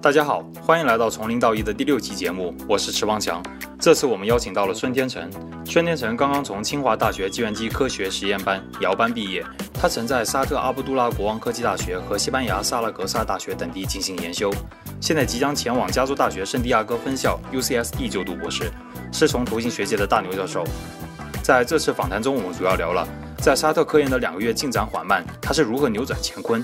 大家好，欢迎来到从零到一的第六期节目，我是池望强。这次我们邀请到了孙天成。孙天成刚刚从清华大学计算机科学实验班姚班毕业，他曾在沙特阿卜杜拉国王科技大学和西班牙萨拉格萨大学等地进行研修，现在即将前往加州大学圣地亚哥分校 UCSD 就读博士，师从图形学界的大牛教授。在这次访谈中，我们主要聊了在沙特科研的两个月进展缓慢，他是如何扭转乾坤。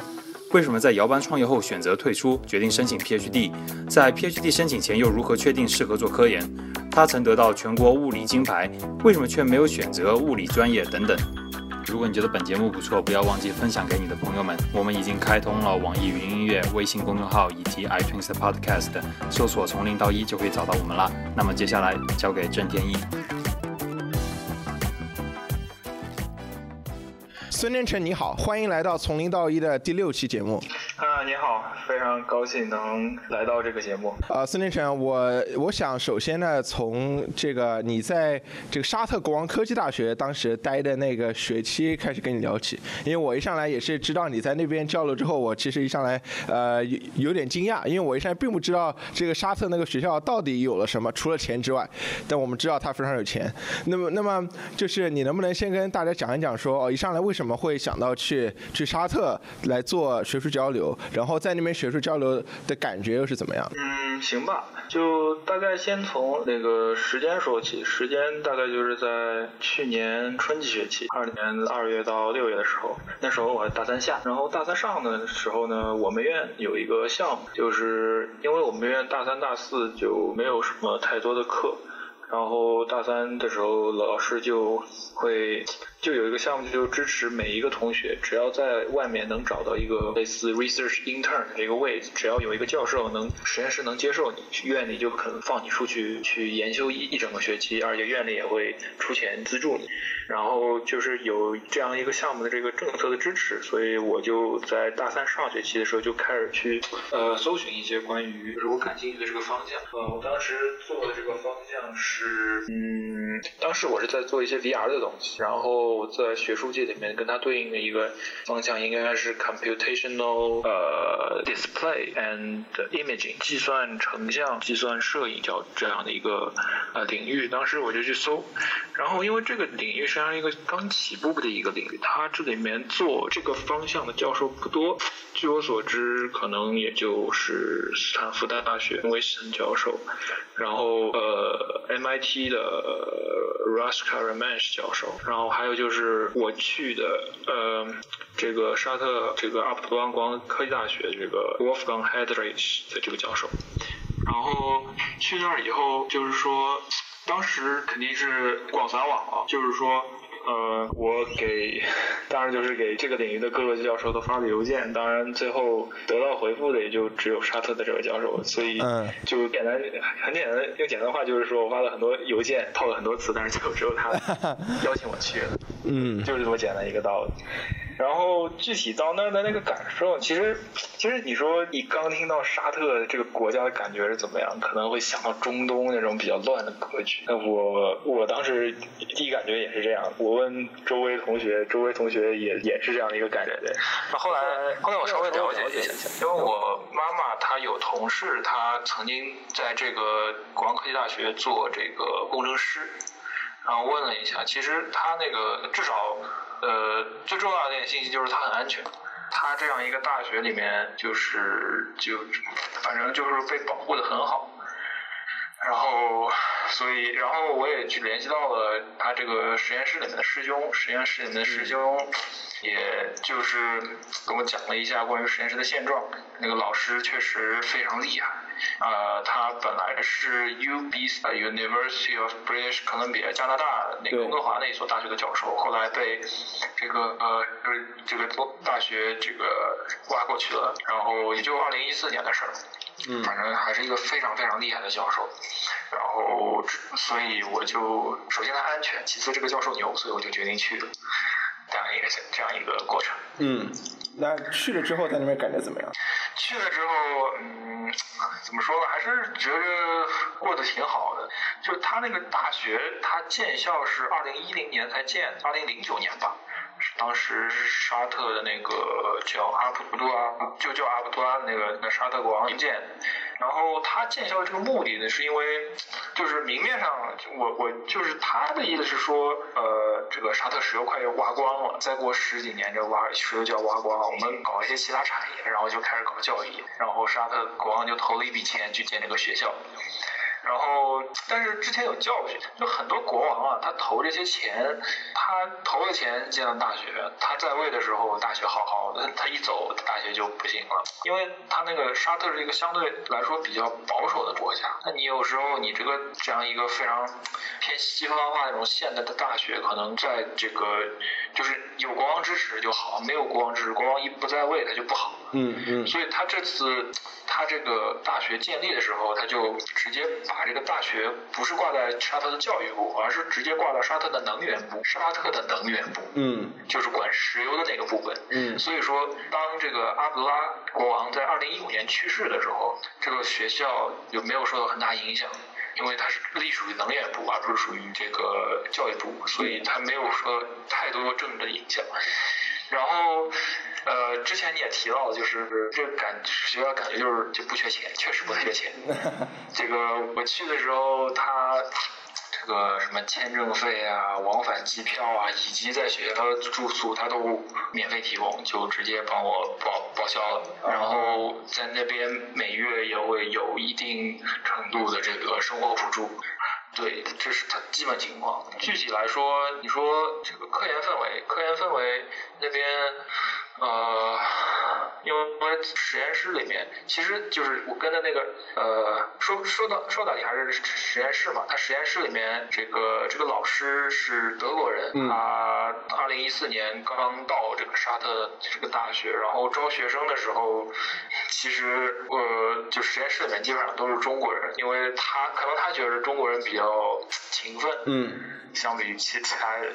为什么在姚班创业后选择退出，决定申请 PhD？在 PhD 申请前又如何确定适合做科研？他曾得到全国物理金牌，为什么却没有选择物理专业？等等。如果你觉得本节目不错，不要忘记分享给你的朋友们。我们已经开通了网易云音乐、微信公众号以及 iTunes Podcast，搜索“从零到一”就可以找到我们了。那么接下来交给郑天一。孙天成，你好，欢迎来到从零到一的第六期节目。啊，你好，非常高兴能来到这个节目。啊，孙天成，我我想首先呢，从这个你在这个沙特国王科技大学当时待的那个学期开始跟你聊起，因为我一上来也是知道你在那边交流之后，我其实一上来呃有有点惊讶，因为我一上来并不知道这个沙特那个学校到底有了什么，除了钱之外，但我们知道它非常有钱。那么，那么就是你能不能先跟大家讲一讲，说哦，一上来为什么会想到去去沙特来做学术交流？然后在那边学术交流的感觉又是怎么样？嗯，行吧，就大概先从那个时间说起，时间大概就是在去年春季学期，二年二月到六月的时候，那时候我还大三下，然后大三上的时候呢，我们院有一个项目，就是因为我们院大三大四就没有什么太多的课，然后大三的时候老师就会。就有一个项目，就支持每一个同学，只要在外面能找到一个类似 research intern 的一个位置，只要有一个教授能实验室能接受你，院里就可能放你出去去研修一一整个学期，而且院里也会出钱资助你。然后就是有这样一个项目的这个政策的支持，所以我就在大三上学期的时候就开始去呃搜寻一些关于就是我感兴趣的这个方向。呃，我当时做的这个方向是，嗯，当时我是在做一些 VR 的东西，然后。在学术界里面，跟它对应的一个方向应该是 computational 呃 display and imaging 计算成像、计算摄影叫这样的一个呃领域。当时我就去搜，然后因为这个领域实际上一个刚起步的一个领域，它这里面做这个方向的教授不多。据我所知，可能也就是斯坦福大学威森教授，然后呃 MIT 的 Raska Ramesh 教授，然后还有。就是我去的，呃，这个沙特这个阿卜杜拉国王科技大学这个 Wolfgang Heidrich 的这个教授，然后去那儿以后，就是说，当时肯定是广撒网啊，就是说。呃，我给，当然就是给这个领域的各个教授都发了邮件，当然最后得到回复的也就只有沙特的这位教授，所以就简单很简单用简单的话就是说我发了很多邮件，套了很多词，但是最后只有他 邀请我去了，嗯，就是这么简单一个道理。然后具体到那儿的那个感受，其实其实你说你刚听到沙特这个国家的感觉是怎么样？可能会想到中东那种比较乱的格局。那我我当时第一感觉也是这样。我问周围同学，周围同学也也是这样的一个感觉。对。那后来后来我稍微了解一下，因为我妈妈她有同事，她曾经在这个国王科技大学做这个工程师，然后问了一下，其实他那个至少。呃，最重要的一点信息就是他很安全。他这样一个大学里面，就是就反正就是被保护的很好。然后，所以，然后我也去联系到了他这个实验室里面的师兄，实验室里面的师兄，也就是跟我讲了一下关于实验室的现状。那个老师确实非常厉害。呃，他本来是 U B University of British Columbia 加拿大那个温哥华那一所大学的教授，后来被这个呃就是这个大学这个挖过去了，然后也就二零一四年的事儿，嗯，反正还是一个非常非常厉害的教授，然后所以我就首先他安全，其次这个教授牛，所以我就决定去了，这样一个这样一个过程。嗯，那去了之后在那边感觉怎么样？去了之后，嗯，怎么说呢？还是觉得过得挺好的。就他那个大学，他建校是二零一零年才建，二零零九年吧。当时沙特的那个叫阿卜杜拉，就叫阿卜杜拉的那个那沙特国王建。然后他建校的这个目的呢，是因为就是明面上，我我就是他的意思是说，呃，这个沙特石油快要挖光了，再过十几年这挖石油就要挖光了，我们搞一些其他产业，然后就开始搞教育，然后沙特国王就投了一笔钱去建这个学校。然后，但是之前有教训，就很多国王啊，他投这些钱，他投了钱建了大学，他在位的时候大学好好的，他一走大学就不行了，因为他那个沙特是一个相对来说比较保守的国家，那你有时候你这个这样一个非常偏西方化那种现代的大学，可能在这个就是有国王支持就好，没有国王支持，国王一不在位他就不好。嗯嗯。所以他这次他这个大学建立的时候，他就直接。把这个大学不是挂在沙特的教育部，而是直接挂到沙特的能源部。沙特的能源部，嗯，就是管石油的那个部分。嗯，所以说，当这个阿卜杜拉国王在二零一五年去世的时候，这个学校有没有受到很大影响，因为它是隶属于能源部，而不是属于这个教育部，所以它没有说太多政治的影响。然后，呃，之前你也提到，就是这感学校感觉就是就不缺钱，确实不缺钱。这个我去的时候，他这个什么签证费啊、往返机票啊，以及在学校住宿，他都免费提供，就直接帮我报报销了。然后在那边每月也会有一定程度的这个生活补助。对，这是它基本情况。具体来说，你说这个科研氛围，科研氛围那边，呃，因为实验室里面，其实就是我跟的那个，呃，说说到说到底还是实验室嘛。他实验室里面这个这个老师是德国人，他二零一四年刚到这个沙特这个大学，然后招学生的时候，其实呃，就实验室里面基本上都是中国人，因为他可能他觉得中国人比较。较勤奋，嗯，相比于其其他人，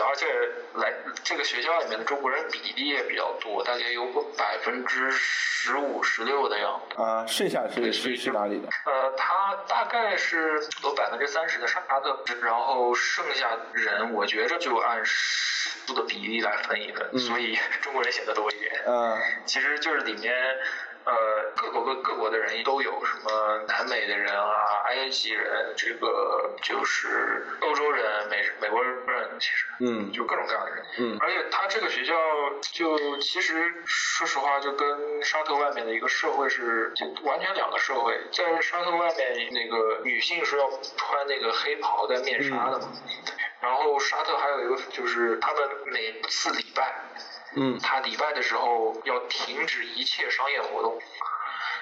而且来这个学校里面的中国人比例也比较多，大概有百分之十五、十六的样子。啊，剩下是是是哪里的？呃，他大概是有百分之三十的沙特，然后剩下人，我觉着就按数的比例来分一分，所以 中国人显得多一点。嗯，其实就是里面。呃，各国各各国的人都有，什么南美的人啊，埃及人，这个就是欧洲人，美美国人，其实，嗯，就各种各样的人，嗯，而且他这个学校就其实说实话，就跟沙特外面的一个社会是就完全两个社会，在沙特外面那个女性是要穿那个黑袍带面纱的嘛，然后沙特还有一个就是他们每次礼拜。嗯，他礼拜的时候要停止一切商业活动，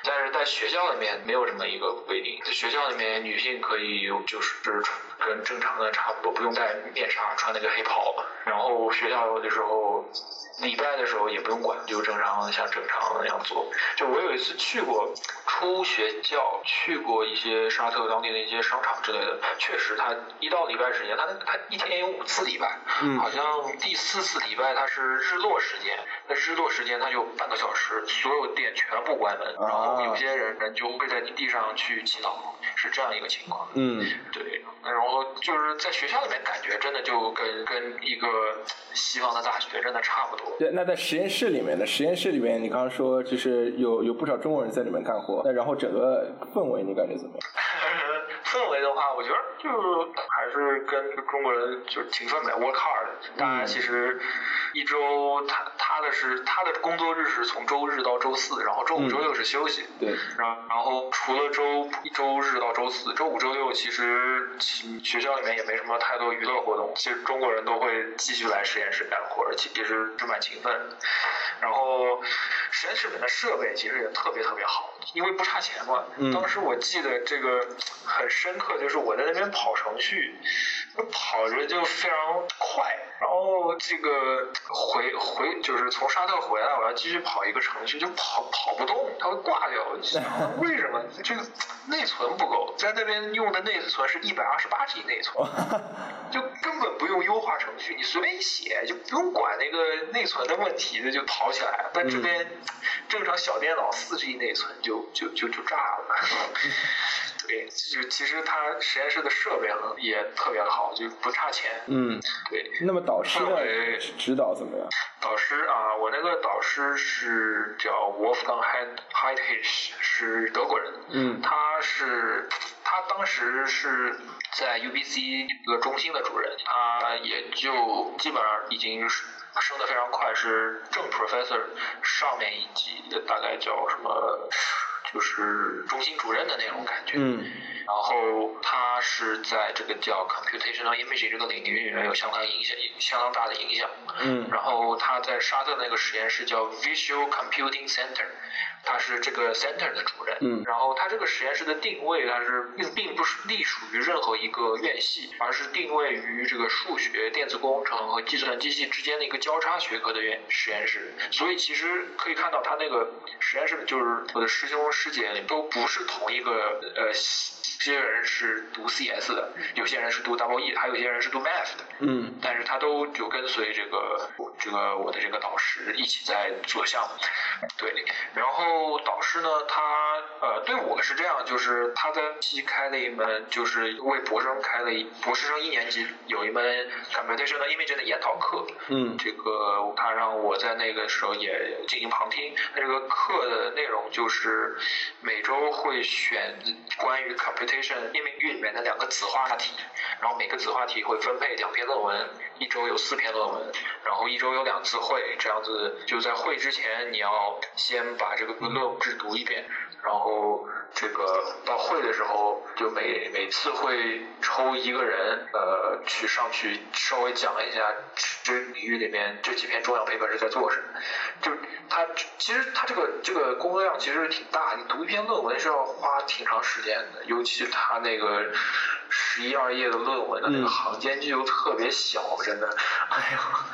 但是在学校里面没有这么一个规定，在学校里面女性可以就是就是跟正常的差不多，不用戴面纱，穿那个黑袍，然后学校有的时候。礼拜的时候也不用管，就正常像正常那样做。就我有一次去过初学校，去过一些沙特当地的一些商场之类的，确实他一到礼拜时间，他他一天有五次礼拜，好像第四次礼拜他是日落时间，那日落时间他就半个小时，所有店全部关门，然后有些人人就会在地上去祈祷，是这样一个情况。嗯，对，然后就是在学校里面感觉真的就跟跟一个西方的大学真的差不多。对，那在实验室里面呢？实验室里面，你刚刚说就是有有不少中国人在里面干活，那然后整个氛围你感觉怎么样？氛围的话，我觉得就还是跟中国人就是勤奋呗，work hard。大家其实一周他他的是他的工作日是从周日到周四，然后周五周六是休息。对。然然后除了周一周日到周四，周五周六其实学校里面也没什么太多娱乐活动。其实中国人都会继续来实验室干活，其实是蛮勤奋。然后实验室里面的设备其实也特别特别好，因为不差钱嘛。当时我记得这个很深刻，就是我在那边跑程序，跑着就非常快。然后这个回回就是从沙特回来，我要继续跑一个程序，就跑跑不动，它会挂掉。为什么？这个内存不够，在那边用的内存是一百二十八 G 内存，就根本不用优化程序，你随便一写，就不用管那个内存的问题，那就跑起来了。但这边正常小电脑四 G 内存就就就就炸了。对，就其实他实验室的设备也特别好，就不差钱。嗯，对。那么导师指导怎么样？导师啊，我那个导师是叫 Wolfgang Heid Heidhich，是德国人。嗯，他是他当时是在 UBC 一个中心的主任，他也就基本上已经是升得非常快，是正 professor 上面一级的，大概叫什么，就是中心主任的那种感觉。嗯，然后他是在这个叫 computational imaging 这个领域里面有相当影响、相当大的影响。嗯，然后他在沙特那个实验室叫 Visual Computing Center，他是这个 center 的主任。嗯，然后他这个实验室的定位，它是并并不是隶属于任何一个院系，而是定位于这个数学、电子工程和计算机系之间的一个交叉学科的院实验室。所以其实可以看到，他那个实验室就是我的师兄师姐都不是同一个呃。有些人是读 CS 的，有些人是读 Double E，还有些人是读 Math 的。嗯，但是他都就跟随这个我这个我的这个导师一起在做项目。对，然后导师呢，他呃对我是这样，就是他在西开了一门，就是为博士生开了一博士生一年级有一门 computational imaging 的研讨课。嗯，这个他让我在那个时候也进行旁听。那这个课的内容就是每周会选关于 computation 命名域里面的两个子话题，然后每个子话题会分配两篇论文，一周有四篇论文，然后一周有两次会，这样子就在会之前你要先把这个论文制读一遍，然后这个到会的时候就每每次会抽一个人呃去上去稍微讲一下这领域里面这几篇重要 paper 是在做什么，就他其实他这个这个工作量其实挺大，你读一篇论文是要花挺长时间的，尤其他那个十一二页的论文的那个行间距又特别小，真的，哎呀。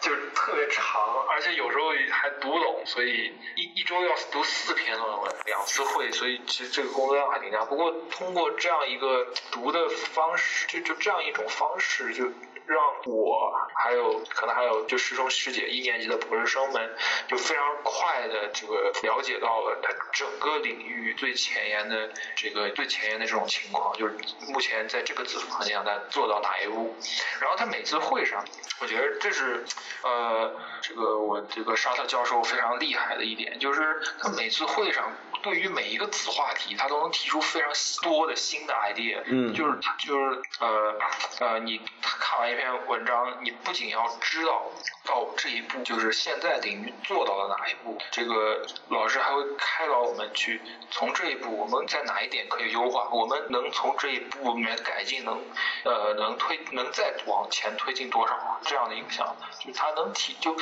就是特别长，而且有时候还读不懂，所以一一周要读四篇论文，两次会，所以其实这个工作量还挺大。不过通过这样一个读的方式，就就这样一种方式，就让我还有可能还有就师兄师姐一年级的博士生们，就非常快的这个了解到了他整个领域最前沿的这个最前沿的这种情况，就是目前在这个子方向他做到哪一步。然后他每次会上，我觉得这是。呃，这个我这个沙特教授非常厉害的一点，就是他每次会上对于每一个子话题，他都能提出非常多的新的 idea。嗯，就是就是呃呃，你看完一篇篇文章，你不仅要知道到这一步，就是现在领域做到了哪一步，这个老师还会开导我们去从这一步，我们在哪一点可以优化，我们能从这一步里面改进，能呃能推能再往前推进多少这样的影响，就他能提就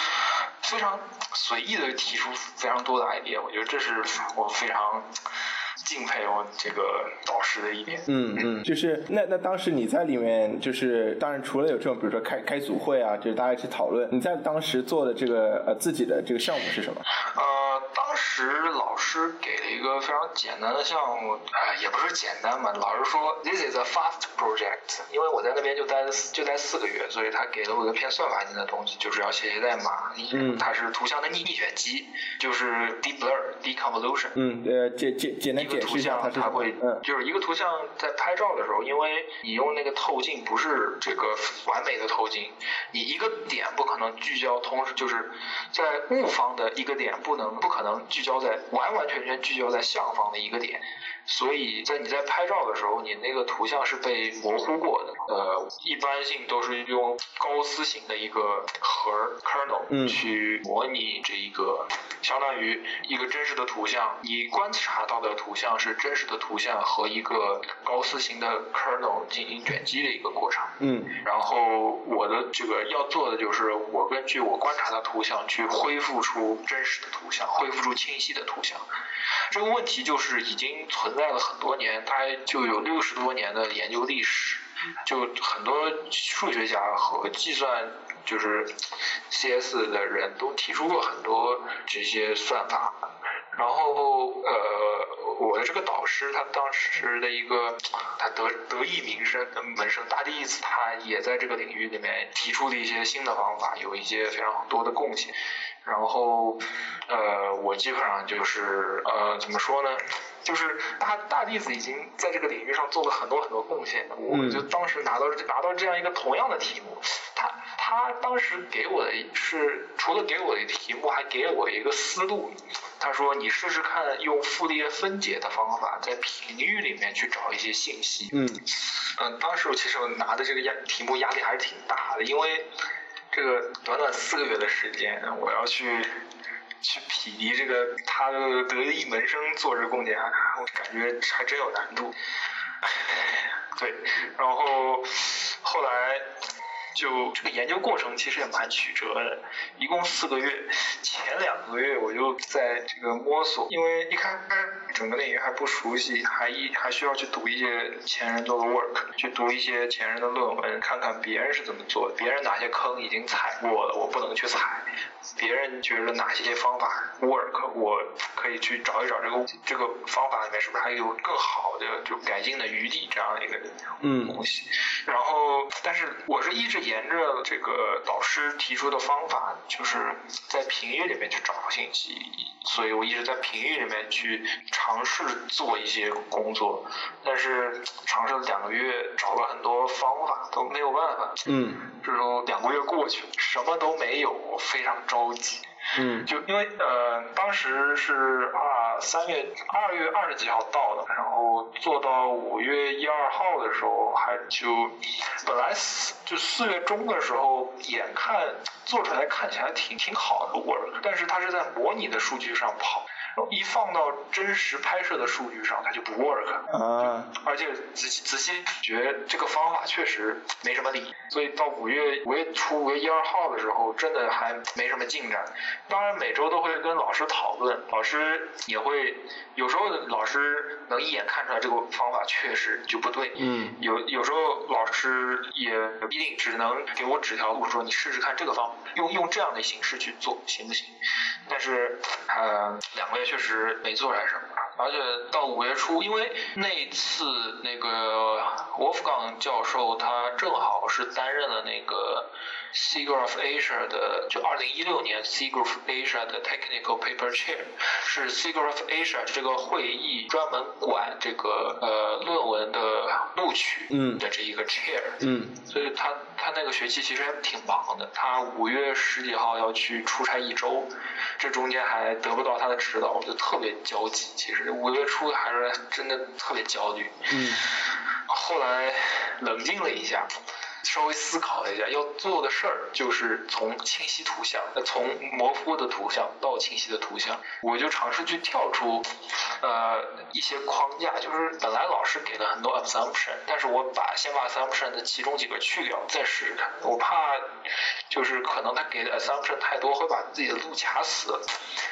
非常随意的提出非常多的 idea，我觉得这是我非常敬佩我这个导师的一点。嗯嗯，就是那那当时你在里面，就是当然除了有这种，比如说开开组会啊，就是大家一起讨论，你在当时做的这个呃自己的这个项目是什么？呃，当时老师给了一个非常简单的项目，呃，也不是简单嘛，老师说 this is a fast project，因为我在那边就待了就待四个月，所以他给了我一个偏算法性的东西，就是要写写代码。嗯，它是图像的逆逆选机，就是 deep blur deconvolution。嗯，呃，简简简单一个图解释一下它像它是什么会，嗯就是一个图像在拍照的时候，因为你用那个透镜不是这个完美的透镜，你一个点不可能聚焦，同时就是在物方的一个点不能不可能聚焦在完完全全聚焦在相方的一个点，所以在你在拍照的时候，你那个图像是被模糊过的。呃，一般性都是用高斯型的一个核儿 kernel 嗯。去模拟这一个，相当于一个真实的图像，你观察到的图像是真实的图像和一个高斯型的 kernel 进行卷积的一个过程。嗯。然后我的这个要做的就是，我根据我观察的图像去恢复出真实的图像，恢复出清晰的图像。这个问题就是已经存在了很多年，它就有六十多年的研究历史，就很多数学家和计算就是 CS 的人都提出过很多这些算法。然后呃，我的这个导师他当时的一个他得得意名声门生大弟子，他也在这个领域里面提出了一些新的方法，有一些非常多的贡献。然后呃，我基本上就是呃怎么说呢？就是大大弟子已经在这个领域上做了很多很多贡献，我就当时拿到拿到这样一个同样的题目，他他当时给我的是除了给我的题目，还给了我一个思路。他说你试试看用傅立叶分解的方法，在频域里面去找一些信息。嗯嗯，当时我其实我拿的这个压题目压力还是挺大的，因为这个短短四个月的时间，我要去。去匹敌这个他的得意门生做这贡献，我感觉还真有难度。对，然后后来。就这个研究过程其实也蛮曲折的，一共四个月，前两个月我就在这个摸索，因为一开始整个领域还不熟悉，还一还需要去读一些前人做的 work，去读一些前人的论文，看看别人是怎么做的，别人哪些坑已经踩过了，我不能去踩，别人觉得哪些方法 work，我可以去找一找这个这个方法里面是不是还有更好的就改进的余地这样的一个东西，然后但是我是一直。沿着这个导师提出的方法，就是在频域里面去找信息，所以我一直在频域里面去尝试做一些工作，但是尝试了两个月，找了很多方法都没有办法。嗯，之后两个月过去，什么都没有，我非常着急。嗯，就因为呃，当时是二三月二月二十几号到的，然后做到五月一二号的时候，还就本来四就四月中的时候，眼看做出来看起来挺挺好的 work，但是它是在模拟的数据上跑。一放到真实拍摄的数据上，它就不 work。啊，而且仔细仔细觉得这个方法确实没什么理，所以到五月五月初五月一二号的时候，真的还没什么进展。当然每周都会跟老师讨论，老师也会有时候老师能一眼看出来这个方法确实就不对。嗯。有有时候老师也不一定只能给我指条路，说你试试看这个方，用用这样的形式去做行不行？但是呃两个月。确实没做出来什么，而且到五月初，因为那次那个 Wolfgang 教授他正好是担任了那个 SIGGRAPH Asia 的，就二零一六年 SIGGRAPH Asia 的 Technical Paper Chair，是 SIGGRAPH Asia 这个会议专门管这个呃论文的录取的这一个 Chair，嗯，所以他他那个学期其实还挺忙的，他五月十几号要去出差一周，这中间还得不到他的指导。我就特别焦急，其实五月初还是真的特别焦虑。嗯，后来冷静了一下。稍微思考了一下，要做的事儿就是从清晰图像，从模糊的图像到清晰的图像，我就尝试去跳出，呃一些框架，就是本来老师给了很多 assumption，但是我把先把 assumption 的其中几个去掉，再试试看。我怕就是可能他给的 assumption 太多，会把自己的路卡死。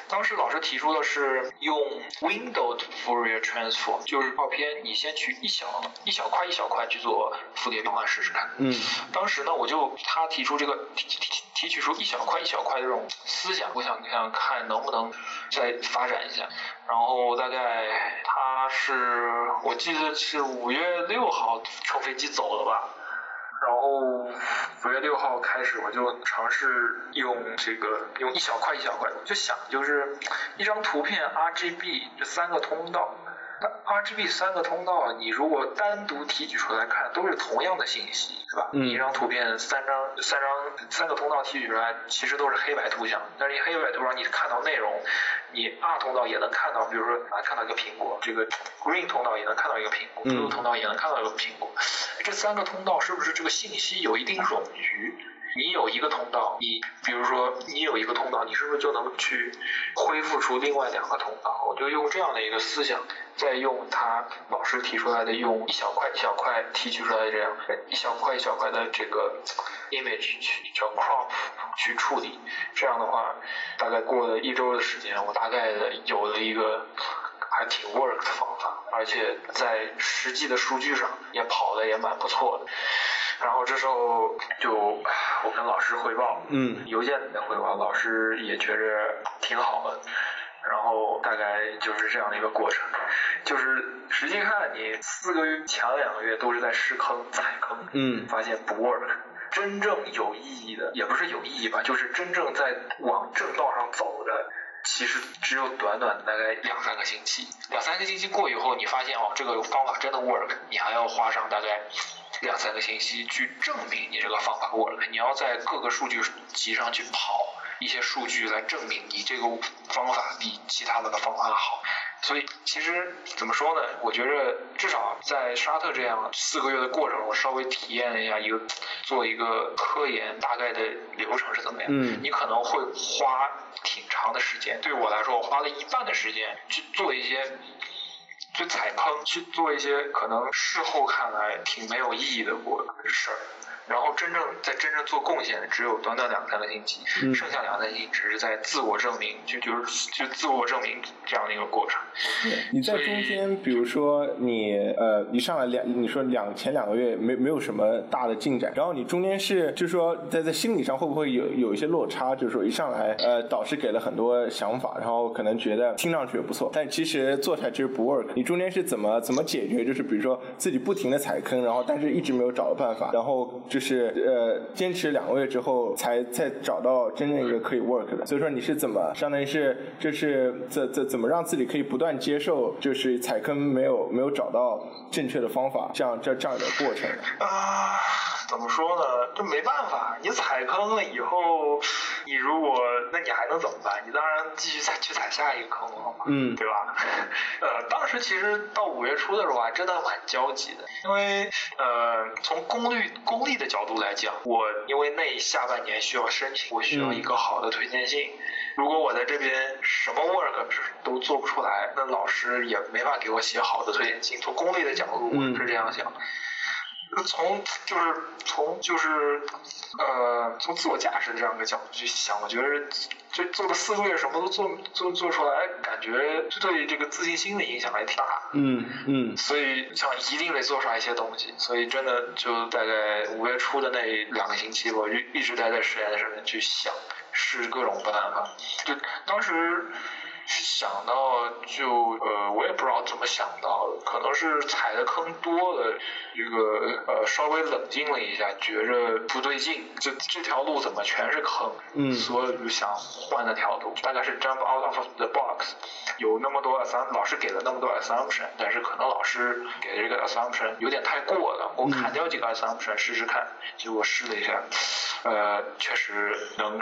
当时老师提出的是用 window Fourier transform，就是照片你先取一小一小块一小块去做复叠变换试试看。嗯。当时呢，我就他提出这个提提提取出一小块一小块的这种思想，我想想看能不能再发展一下。然后大概他是我记得是五月六号乘飞机走了吧。然后五月六号开始，我就尝试用这个用一小块一小块，就想就是一张图片 RGB 这三个通道。RGB 三个通道，你如果单独提取出来看，都是同样的信息，对吧？嗯。一张图片三张三张三个通道提取出来，其实都是黑白图像。但是你黑白图上你看到内容，你 R 通道也能看到，比如说啊看到一个苹果，这个 Green 通道也能看到一个苹果，Blue 通道也能看到一个苹果。这三个通道是不是这个信息有一定冗余？你有一个通道，你比如说你有一个通道，你是不是就能去恢复出另外两个通道？我就用这样的一个思想，再用他老师提出来的，用一小块一小块提取出来的这样一小块一小块的这个 image 去叫 crop 去处理，这样的话，大概过了一周的时间，我大概的有了一个还挺 work 的方法，而且在实际的数据上也跑的也蛮不错的。然后这时候就我跟老师汇报，嗯，邮件里面汇报，老师也觉着挺好的。然后大概就是这样的一个过程，就是实际看你四个月前两个月都是在试坑踩坑，嗯，发现不 work，真正有意义的也不是有意义吧，就是真正在往正道上走的。其实只有短短大概两三个星期，两三个星期过以后，你发现哦，这个方法真的 work，你还要花上大概两三个星期去证明你这个方法 work，你要在各个数据集上去跑一些数据来证明你这个方法比其他的方法好。所以其实怎么说呢？我觉着至少在沙特这样四个月的过程，我稍微体验了一下一个做一个科研大概的流程是怎么样。嗯。你可能会花挺长的时间，对我来说，我花了一半的时间去做一些，去踩坑，去做一些可能事后看来挺没有意义的过事儿。然后真正在真正做贡献的只有短短两三个星期，剩下两三个星期只是在自我证明，就就是就自我证明这样的一个过程。你在中间，比如说你呃一上来两，你说两前两个月没没有什么大的进展，然后你中间是就是说在在心理上会不会有有一些落差？就是说一上来呃导师给了很多想法，然后可能觉得听上去也不错，但其实做起来其实不 work。你中间是怎么怎么解决？就是比如说自己不停的踩坑，然后但是一直没有找到办法，然后。就是呃，坚持两个月之后，才再找到真正一个可以 work 的。所以说你是怎么，相当于是就是怎怎怎么让自己可以不断接受，就是踩坑没有没有找到正确的方法，这样这这样的过程。啊，怎么说呢？这没办法，你踩坑了以后，你如果那你还能怎么办？你当然继续踩去踩下一个坑了嘛，嗯，对吧？呃，当时其实到五月初的时候，还真的蛮焦急的，因为呃，从功率功利的。角度来讲，我因为那下半年需要申请，我需要一个好的推荐信。如果我在这边什么 work 都做不出来，那老师也没法给我写好的推荐信。从功利的角度，我是这样想。从就是从就是呃从自我价值这样一个角度去想，我觉得这做了四个月什么都做做做出来，感觉对这个自信心的影响还挺大。嗯嗯。所以想一定得做出来一些东西，所以真的就大概五月初的那两个星期，我就一直待在实验室里面去想，试各种办法。就当时。想到就呃，我也不知道怎么想到的，可能是踩的坑多了，这个呃稍微冷静了一下，觉着不对劲，这这条路怎么全是坑？嗯，所以就想换了条路，大概是 jump out of the box，有那么多 assumption，老师给了那么多 assumption，但是可能老师给的这个 assumption 有点太过了，我砍掉几个 assumption 试试看，结果试了一下，呃，确实能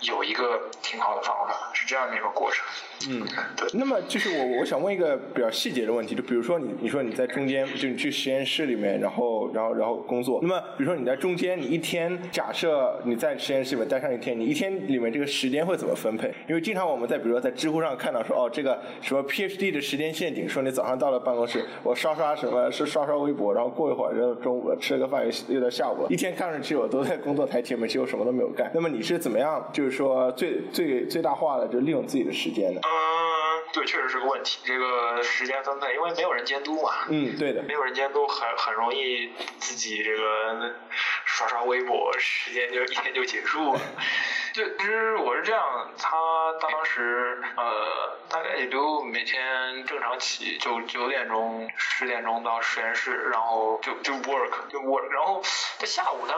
有一个挺好的方法，是这样的一个过程。嗯，对。那么就是我我想问一个比较细节的问题，就比如说你你说你在中间就你去实验室里面，然后然后然后工作。那么比如说你在中间，你一天假设你在实验室里面待上一天，你一天里面这个时间会怎么分配？因为经常我们在比如说在知乎上看到说哦这个什么 PhD 的时间陷阱，说你早上到了办公室，我刷刷什么是刷刷微博，然后过一会儿就中午了，吃了个饭又又到下午了，一天看上去我都在工作台前面，其实我什么都没有干。那么你是怎么样就是说最最最大化的就利用自己的时间呢？嗯，对，确实是个问题。这个时间分配，因为没有人监督嘛。嗯，对的。没有人监督，很很容易自己这个刷刷微博，时间就一天就结束了。就其实我是这样，他当时呃大概也就每天正常起，就九点钟、十点钟到实验室，然后就就 work 就 work，然后在下午他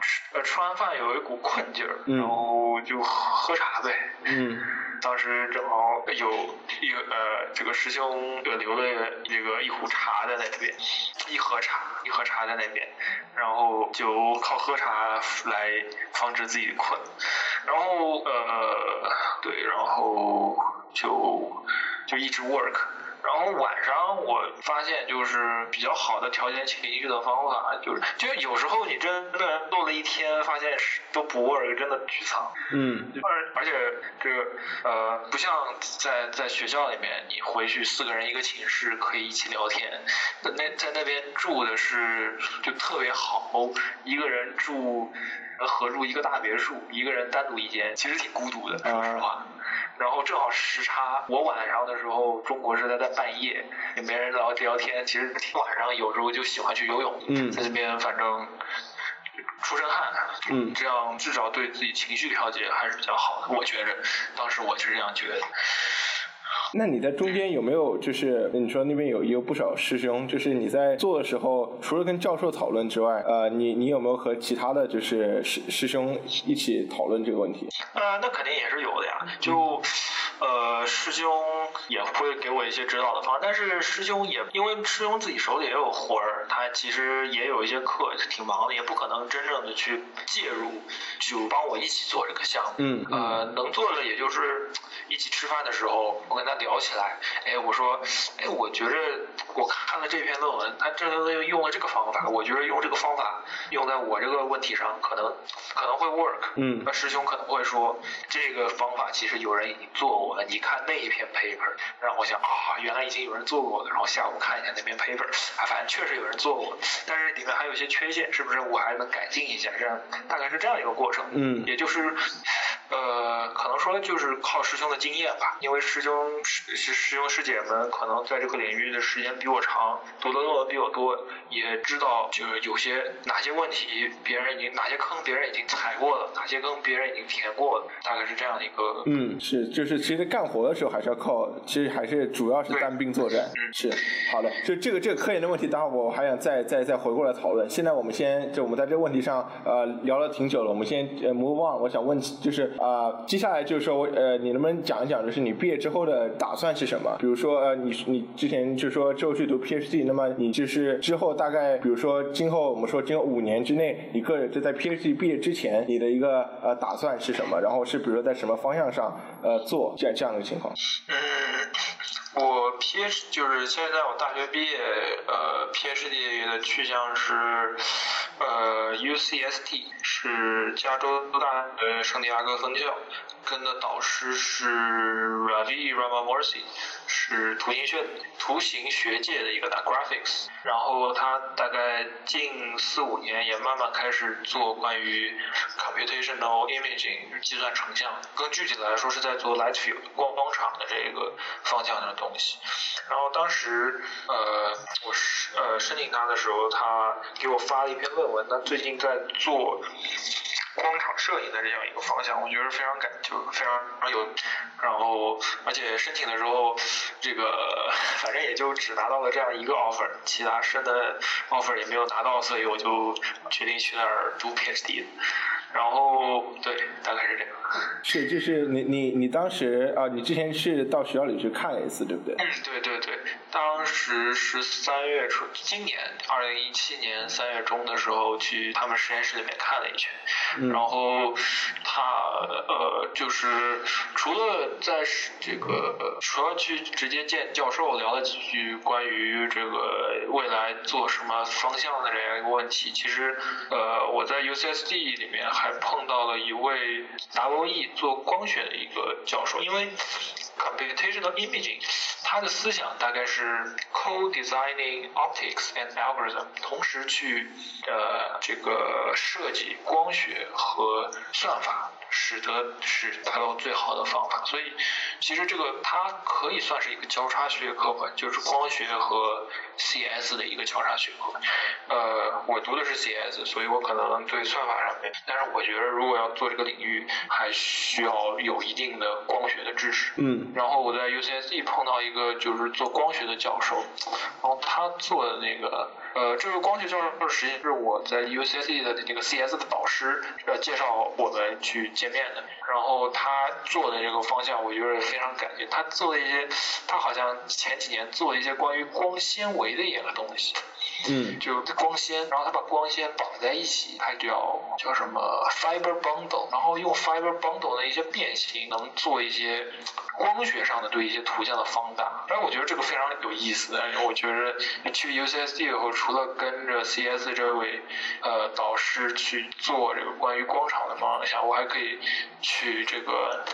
吃呃吃完饭有一股困劲儿，然后就喝茶呗。嗯。当时正好有一个呃，这个师兄留了这个一壶茶在那边，一盒茶，一盒茶在那边，然后就靠喝茶来防止自己困，然后呃，对，然后就就一直 work。然后晚上我发现就是比较好的调节情绪的方法，就是就有时候你真的做了一天，发现都不 work，真的沮丧。嗯。而而且这个呃，不像在在学校里面，你回去四个人一个寝室可以一起聊天，那在那边住的是就特别好，一个人住合住一个大别墅，一个人单独一间，其实挺孤独的，说实话。然后正好时差，我晚上的时候中国是在在半夜，也没人聊聊天。其实晚上有时候就喜欢去游泳，在这边反正出身汗，嗯，这样至少对自己情绪调节还是比较好的。我觉着，当时我是这样觉得。那你在中间有没有就是你说那边有有不少师兄，就是你在做的时候，除了跟教授讨论之外，呃，你你有没有和其他的就是师师兄一起讨论这个问题？呃，那肯定也是有的呀，就。呃，师兄也会给我一些指导的方，但是师兄也因为师兄自己手里也有活儿，他其实也有一些课，挺忙的，也不可能真正的去介入，就帮我一起做这个项目。嗯。呃，能做的也就是一起吃饭的时候，我跟他聊起来，哎，我说，哎，我觉着我看了这篇论文，他这用了这个方法，我觉得用这个方法用在我这个问题上，可能可能会 work。嗯。那师兄可能会说，这个方法其实有人已经做过了。你看那一篇 paper，让我想啊，原来已经有人做过了。然后下午看一下那篇 paper，啊，反正确实有人做过，但是里面还有一些缺陷，是不是我还能改进一下？这样大概是这样一个过程。嗯，也就是。呃，可能说就是靠师兄的经验吧，因为师兄师师兄师姐们可能在这个领域的时间比我长，读的论文比我多，也知道就是有些哪些问题别人已经哪些坑别人已经踩过了，哪些坑别人已经填过了，大概是这样的一个。嗯，是，就是其实干活的时候还是要靠，其实还是主要是单兵作战。嗯，是，好的，就这个这个科研的问题，待会儿我还再再再回过来讨论。现在我们先就我们在这个问题上呃聊了挺久了，我们先呃 move on。我想问就是。啊，接下来就是说，呃，你能不能讲一讲，就是你毕业之后的打算是什么？比如说，呃，你你之前就说之后去读 PhD，那么你就是之后大概，比如说今后我们说今后五年之内，你个人就在 PhD 毕业之前，你的一个呃打算是什么？然后是比如说在什么方向上呃做这样这样的情况？我 Ph 就是现在我大学毕业，呃，PhD 的去向是呃 UCST，是加州大呃圣地亚哥分。校跟的导师是 Ravi Ramamurthy，是图形学图形学界的一个大 graphics，然后他大概近四五年也慢慢开始做关于 computational imaging 计算成像，更具体来说是在做 light field 光光场的这个方向的东西。然后当时呃我是呃申请他的时候，他给我发了一篇论文，他最近在做。光场摄影的这样一个方向，我觉得非常感，就非常有，然后而且申请的时候，这个反正也就只拿到了这样一个 offer，其他申的 offer 也没有拿到，所以我就决定去那儿读 PhD。然后对，大概是这样。是，就是你你你当时啊，你之前是到学校里去看了一次，对不对？嗯，对对对，当时是三月初，今年二零一七年三月中的时候去他们实验室里面看了一圈，然后他呃就是除了在这个除了去直接见教授聊了几句关于这个未来做什么方向的这样一个问题，其实呃我在 UCSD 里面。还还碰到了一位 W.E 做光学的一个教授，因为 computational imaging，他的思想大概是 co-designing optics and algorithm，同时去呃这个设计光学和算法。使得是达到最好的方法，所以其实这个它可以算是一个交叉学科吧，就是光学和 CS 的一个交叉学科。呃，我读的是 CS，所以我可能对算法上面，但是我觉得如果要做这个领域，还需要有一定的光学的知识。嗯。然后我在 UCSD 碰到一个就是做光学的教授，然后他做的那个。呃，这个光学教授实际是我在 UCSD 的那个 CS 的导师呃介绍我们去见面的，然后他做的这个方向我觉得非常感兴趣，他做了一些，他好像前几年做了一些关于光纤维的一个东西，嗯，就光纤，然后他把光纤绑在一起，它叫叫什么 fiber bundle，然后用 fiber bundle 的一些变形能做一些光学上的对一些图像的放大，然后我觉得这个非常有意思，我觉得去 UCSD 以后。除了跟着 CS 这位呃导师去做这个关于光场的方向，我还可以去这个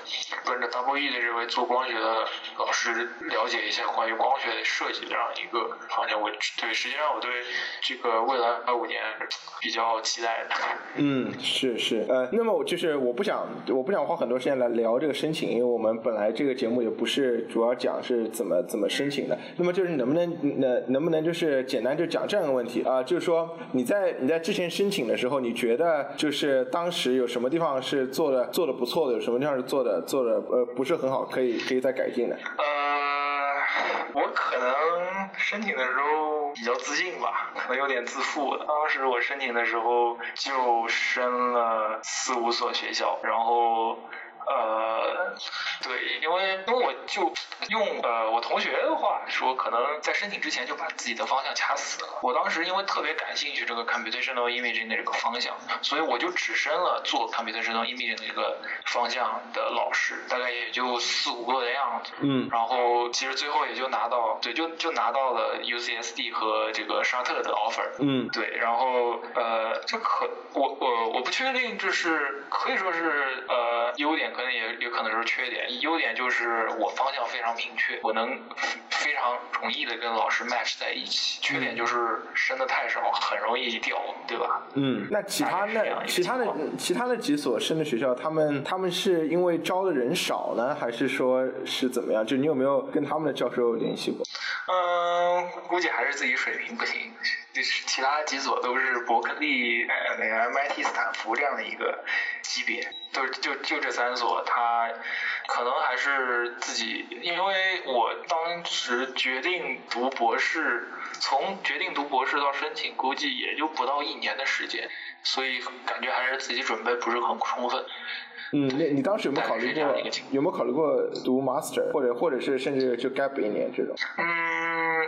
跟着 WE 的这位做光学的老师了解一下关于光学的设计这样一个方向。我对，实际上我对这个未来五年比较期待的。嗯，是是，呃，那么我就是我不想我不想花很多时间来聊这个申请，因为我们本来这个节目也不是主要讲是怎么怎么申请的。那么就是能不能能能不能就是简单就讲这。样一个问题啊，就是说你在你在之前申请的时候，你觉得就是当时有什么地方是做的做的不错的，有什么地方是做的做的呃不是很好，可以可以再改进的？呃。我可能申请的时候比较自信吧，可能有点自负。当时我申请的时候就申了四五所学校，然后。呃，对，因为因为我就用呃我同学的话说，可能在申请之前就把自己的方向卡死了。我当时因为特别感兴趣这个 computational imaging 的这个方向，所以我就只申了做 computational imaging 的一个方向的老师，大概也就四五个的样子。嗯。然后其实最后也就拿到，对，就就拿到了 UCSD 和这个沙特的 offer。嗯。对，然后呃，这可我我我不确定，这是可以说是呃优点。可能也有可能是缺点，优点就是我方向非常明确，我能非常容易的跟老师 match 在一起。缺点就是升的太少，很容易掉，对吧？嗯，那其他那其他的其他的几所升的学校，他们他们是因为招的人少呢，还是说是怎么样？就你有没有跟他们的教授联系过？嗯，估计还是自己水平不行。就是其他几所都是伯克利、呃那个 MIT、斯坦福这样的一个级别，都就就这三所，他可能还是自己，因为我当时决定读博士，从决定读博士到申请，估计也就不到一年的时间，所以感觉还是自己准备不是很充分。嗯，那你当时有没有考虑过？有没有考虑过读 master，或者或者是甚至就 gap 一年这种？嗯，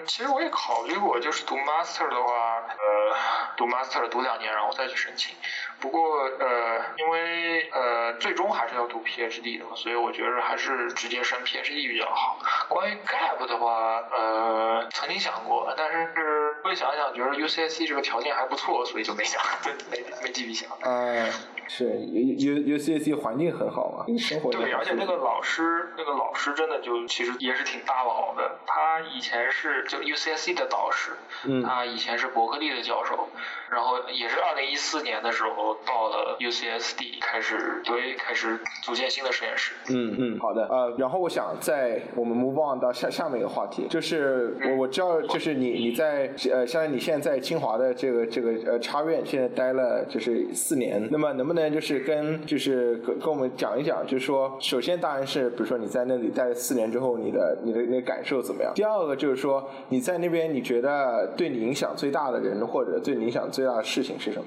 其实我也考虑过，就是读 master 的话，呃，读 master 读两年，然后再去申请。不过呃，因为呃，最终还是要读 PhD 的嘛，所以我觉得还是直接升 PhD 比较好。关于 gap 的话，呃，曾经想过，但是会想想，觉得 UCSC 这个条件还不错，所以就没想，没没继续想。嗯，是 U U UCSC 环境很好嘛，生活对，而且那个老师，那个老师真的就其实也是挺大佬的。他以前是就 UCSC 的导师，嗯，他以前是伯克利的教授，然后也是二零一四年的时候。到了 UCSD 开始对开始组建新的实验室。嗯嗯，好的。呃，然后我想在我们 move on 到下下面一个话题，就是我我知道就是你你在呃，相当于你现在在清华的这个这个呃插院现在待了就是四年，那么能不能就是跟就是跟跟我们讲一讲，就是说首先当然是比如说你在那里待了四年之后，你的你的那感受怎么样？第二个就是说你在那边你觉得对你影响最大的人或者对你影响最大的事情是什么？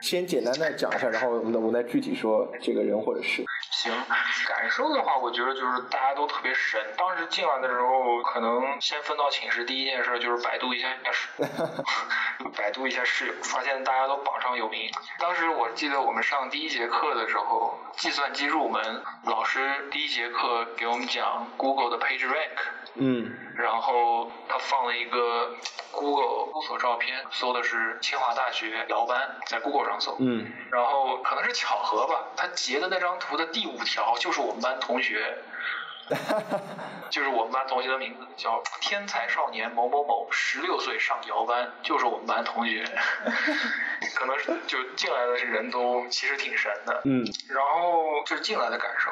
先简单的讲一下，然后我们我们再具体说这个人或者事。行，感受的话，我觉得就是大家都特别神。当时进来的时候，可能先分到寝室，第一件事就是百度一下室，百度一下室友，发现大家都榜上有名。当时我记得我们上第一节课的时候，计算机入门，老师第一节课给我们讲 Google 的 Page Rank。嗯，然后他放了一个 Google 搜索照片，搜的是清华大学姚班，在 Google 上搜。嗯，然后可能是巧合吧，他截的那张图的第五条就是我们班同学，就是我们班同学的名字叫天才少年某某某，十六岁上姚班，就是我们班同学。可能是就进来的人都其实挺神的。嗯，然后就是进来的感受。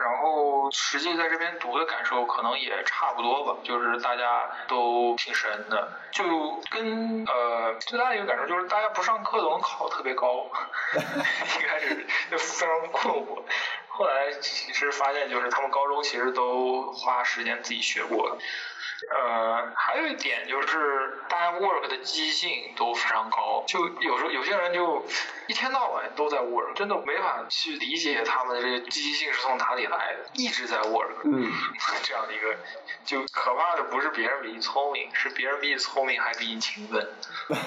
然后实际在这边读的感受可能也差不多吧，就是大家都挺神的，就跟呃最大的一个感受就是大家不上课都能考特别高，一开始就非常困惑，后来其实发现就是他们高中其实都花时间自己学过。呃，还有一点就是大家 work 的积极性都非常高，就有时候有些人就一天到晚都在 work，真的没法去理解他们的这个积极性是从哪里来的，一直在 work，嗯，这样的一个，就可怕的不是别人比你聪明，是别人比你聪明还比你勤奋。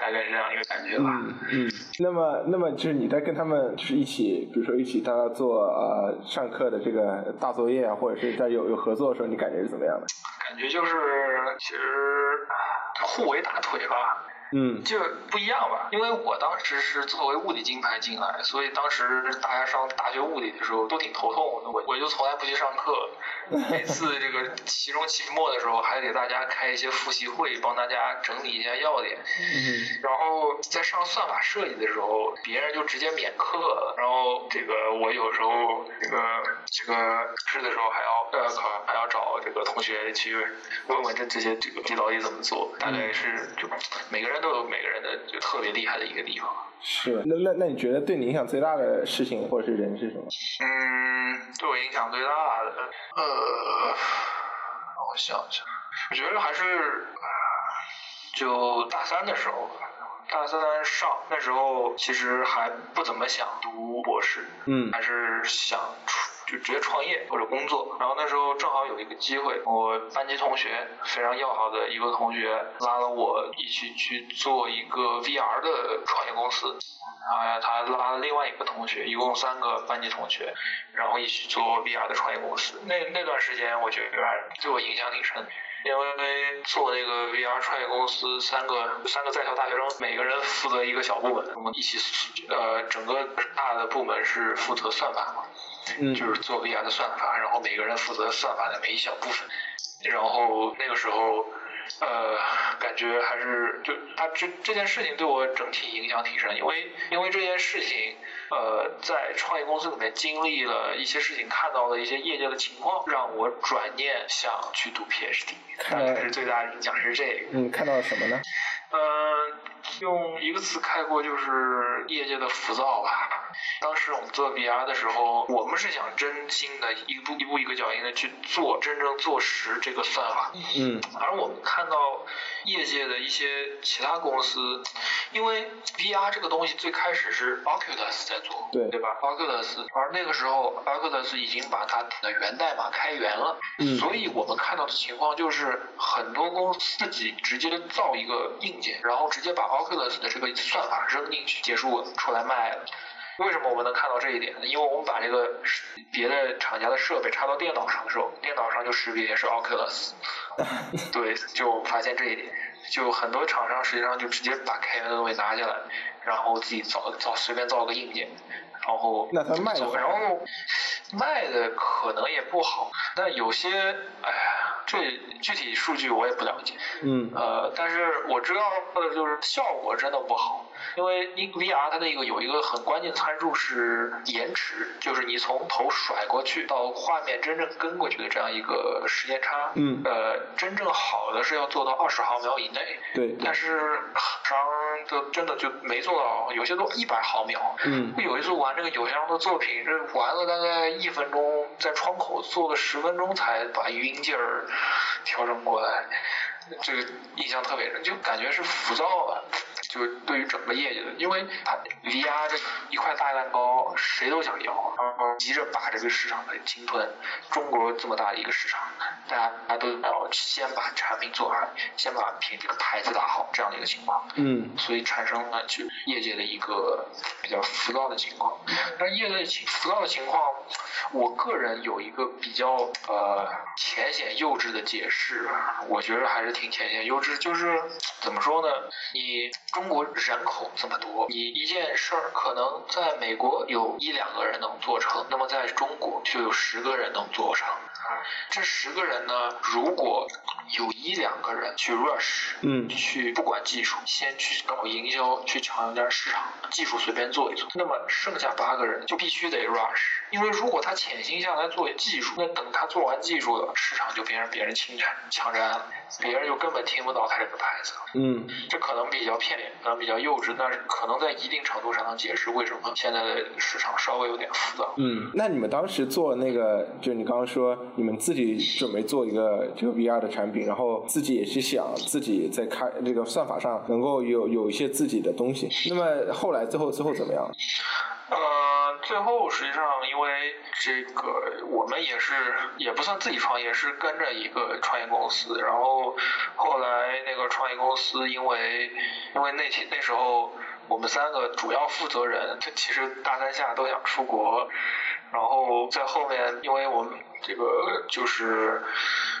大概是这样一个感觉吧。嗯嗯。那么，那么就是你在跟他们就是一起，比如说一起大家做呃上课的这个大作业啊，或者是在有有合作的时候，你感觉是怎么样的？感觉就是其实互为大腿吧。嗯，就不一样吧，因为我当时是作为物理金牌进来，所以当时大家上大学物理的时候都挺头痛的，我我就从来不去上课，每次这个期中期末的时候还给大家开一些复习会，帮大家整理一下要点，然后在上算法设计的时候，别人就直接免课了，然后这个我有时候这个这个试的时候还要呃考还要找这个同学去问问这这些这个到底怎么做，大概是就每个人。都有每个人的就特别厉害的一个地方。是，那那那你觉得对你影响最大的事情或者是人是什么？嗯，对我影响最大的，呃，让我想想，我觉得还是就大三的时候吧。大三上那时候其实还不怎么想读博士，嗯还是想出就直接创业或者工作。然后那时候正好有一个机会，我班级同学非常要好的一个同学拉了我一起去做一个 VR 的创业公司。啊，他拉了另外一个同学，一共三个班级同学，然后一起做 VR 的创业公司。那那段时间，我觉得对我影响挺深。因为做那个 VR 创业公司，三个三个在校大学生，每个人负责一个小部门，我们一起呃，整个大的部门是负责算法嘛，嗯就是做 VR 的算法，然后每个人负责算法的每一小部分，然后那个时候。呃，感觉还是就他这这件事情对我整体影响挺深，因为因为这件事情，呃，在创业公司里面经历了一些事情，看到了一些业界的情况，让我转念想去读 PhD，大概是最大的影响是这个。嗯，看到了什么呢？嗯，用一个词概括就是业界的浮躁吧。当时我们做 VR 的时候，我们是想真心的一步一步一个脚印的去做，真正做实这个算法。嗯而我们看到业界的一些其他公司，因为 VR 这个东西最开始是 Oculus 在做，对对吧？Oculus，而那个时候 Oculus 已经把它的源代码开源了，嗯所以我们看到的情况就是很多公司自己直接造一个硬件，然后直接把 Oculus 的这个算法扔进去，结束，出来卖了。为什么我们能看到这一点呢？因为我们把这个别的厂家的设备插到电脑上的时候，电脑上就识别是 Oculus，对，就发现这一点。就很多厂商实际上就直接把开源的东西拿下来，然后自己造造随便造个硬件，然后那它卖然后卖的可能也不好，但有些哎呀，这具体数据我也不了解。嗯呃，我知道的就是效果真的不好，因为你 VR 它那个有一个很关键参数是延迟，就是你从头甩过去到画面真正跟过去的这样一个时间差。嗯。呃，真正好的是要做到二十毫秒以内，对。但是的真的就没做到，有些都一百毫秒。嗯有一次玩这个有翔的作品，这玩了大概一分钟，在窗口坐了十分钟才把晕劲儿调整过来，这个印象特别深，就感觉是浮躁啊。就是对于整个业界的，因为它 VR 这一块大蛋糕，谁都想要，急着把这个市场给侵吞。中国这么大的一个市场，大家大家都要先把产品做出来，先把品这个牌子打好，这样的一个情况。嗯所以产生了就业界的一个比较浮躁的情况。但业内情浮躁的情况，我个人有一个比较呃浅显幼稚的解释，我觉得还是挺浅显幼稚。就是怎么说呢？你中国人口这么多，你一件事儿可能在美国有一两个人能做成，那么在中国就有十个人能做成。这十个人呢，如果有一两个人去 rush，嗯去不管技术，先去搞营销，去抢人家市场，技术随便做一做。那么剩下八个人就必须得 rush，因为如果他潜心下来做技术，那等他做完技术了，市场就变成别人侵占、抢占了，别人就根本听不到他这个牌子了。嗯这可能比较片面，可能比较幼稚，但是可能在一定程度上能解释为什么现在的市场稍微有点浮躁。嗯，那你们当时做那个，就你刚刚说你们自己准备做一个这个 VR 的产品，然后自己也是想自己在开这个算法上能够有有一些自己的东西。那么后来最后最后怎么样？呃，最后实际上因为这个我们也是也不算自己创业，是跟着一个创业公司，然后后来那个创业公司因为因为那天那时候我们三个主要负责人其实大三下都想出国，然后在后面因为我们这个就是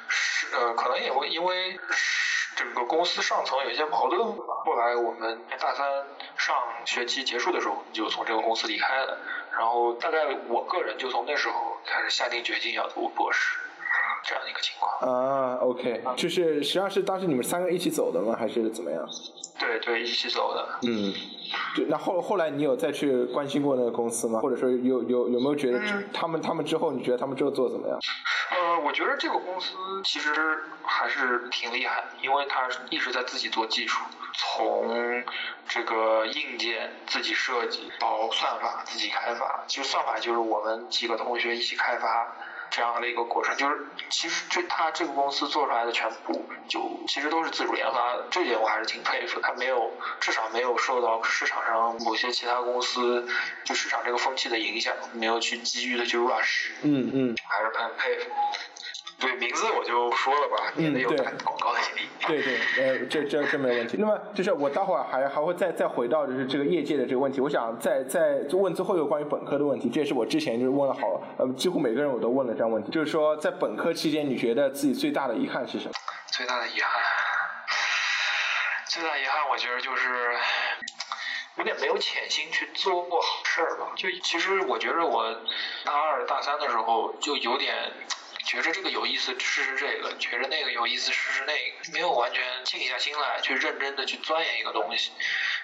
是呃可能也会因为是整个公司上层有一些矛盾吧，后来我们大三上学期结束的时候就从这个公司离开了，然后大概我个人就从那时候开始下定决心要读博士。这样的一个情况。啊，OK，就是实际上是当时你们三个一起走的吗？还是怎么样？对对，一起走的。嗯，就那后后来你有再去关心过那个公司吗？或者说有有有没有觉得他们他们之后你觉得他们之后做的怎么样？呃，我觉得这个公司其实还是挺厉害，因为他一直在自己做技术，从这个硬件自己设计到算法自己开发。其实算法就是我们几个同学一起开发。这样的一个过程，就是其实这他这个公司做出来的全部就其实都是自主研发，这点我还是挺佩服。他没有至少没有受到市场上某些其他公司就市场这个风气的影响，没有去急于的去 rush。嗯嗯，还是很佩服。对名字我就说了吧，免得有打广告的嫌疑。对对，呃，这这这没问题。那么就是我待会儿还还会再再回到就是这个业界的这个问题，我想再再问最后一个关于本科的问题，这也是我之前就是问了好呃几乎每个人我都问了这样问题，就是说在本科期间你觉得自己最大的遗憾是什么？最大的遗憾，最大遗憾我觉得就是有点没有潜心去做过好事儿吧。就其实我觉得我大二大三的时候就有点。觉着这个有意思，试试这个；觉着那个有意思，试试那个。没有完全静下心来，去认真的去钻研一个东西。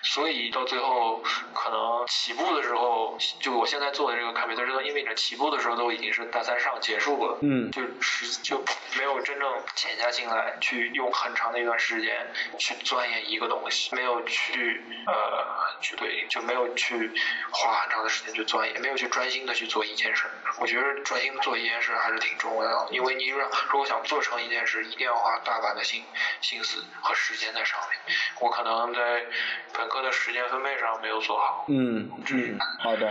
所以到最后，可能起步的时候，就我现在做的这个卡梅特这个，因为起步的时候都已经是大三上结束了，嗯，就是就没有真正潜下心来，去用很长的一段时间去钻研一个东西，没有去呃，去对，就没有去花很长的时间去钻研，没有去专心的去做一件事。我觉得专心做一件事还是挺重要的，因为你让如果想做成一件事，一定要花大把的心心思和时间在上面。我可能在本科。的时间分配上没有做好。嗯嗯，好的。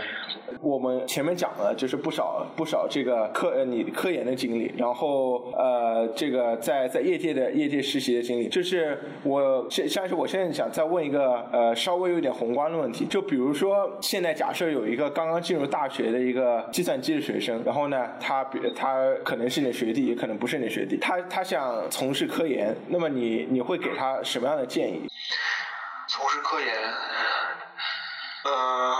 我们前面讲了，就是不少不少这个科呃你科研的经历，然后呃这个在在业界的业界实习的经历，就是我现像是我现在想再问一个呃稍微有点宏观的问题，就比如说现在假设有一个刚刚进入大学的一个计算机的学生，然后呢他比他可能是你的学弟，也可能不是你的学弟，他他想从事科研，那么你你会给他什么样的建议？从事科研，呃，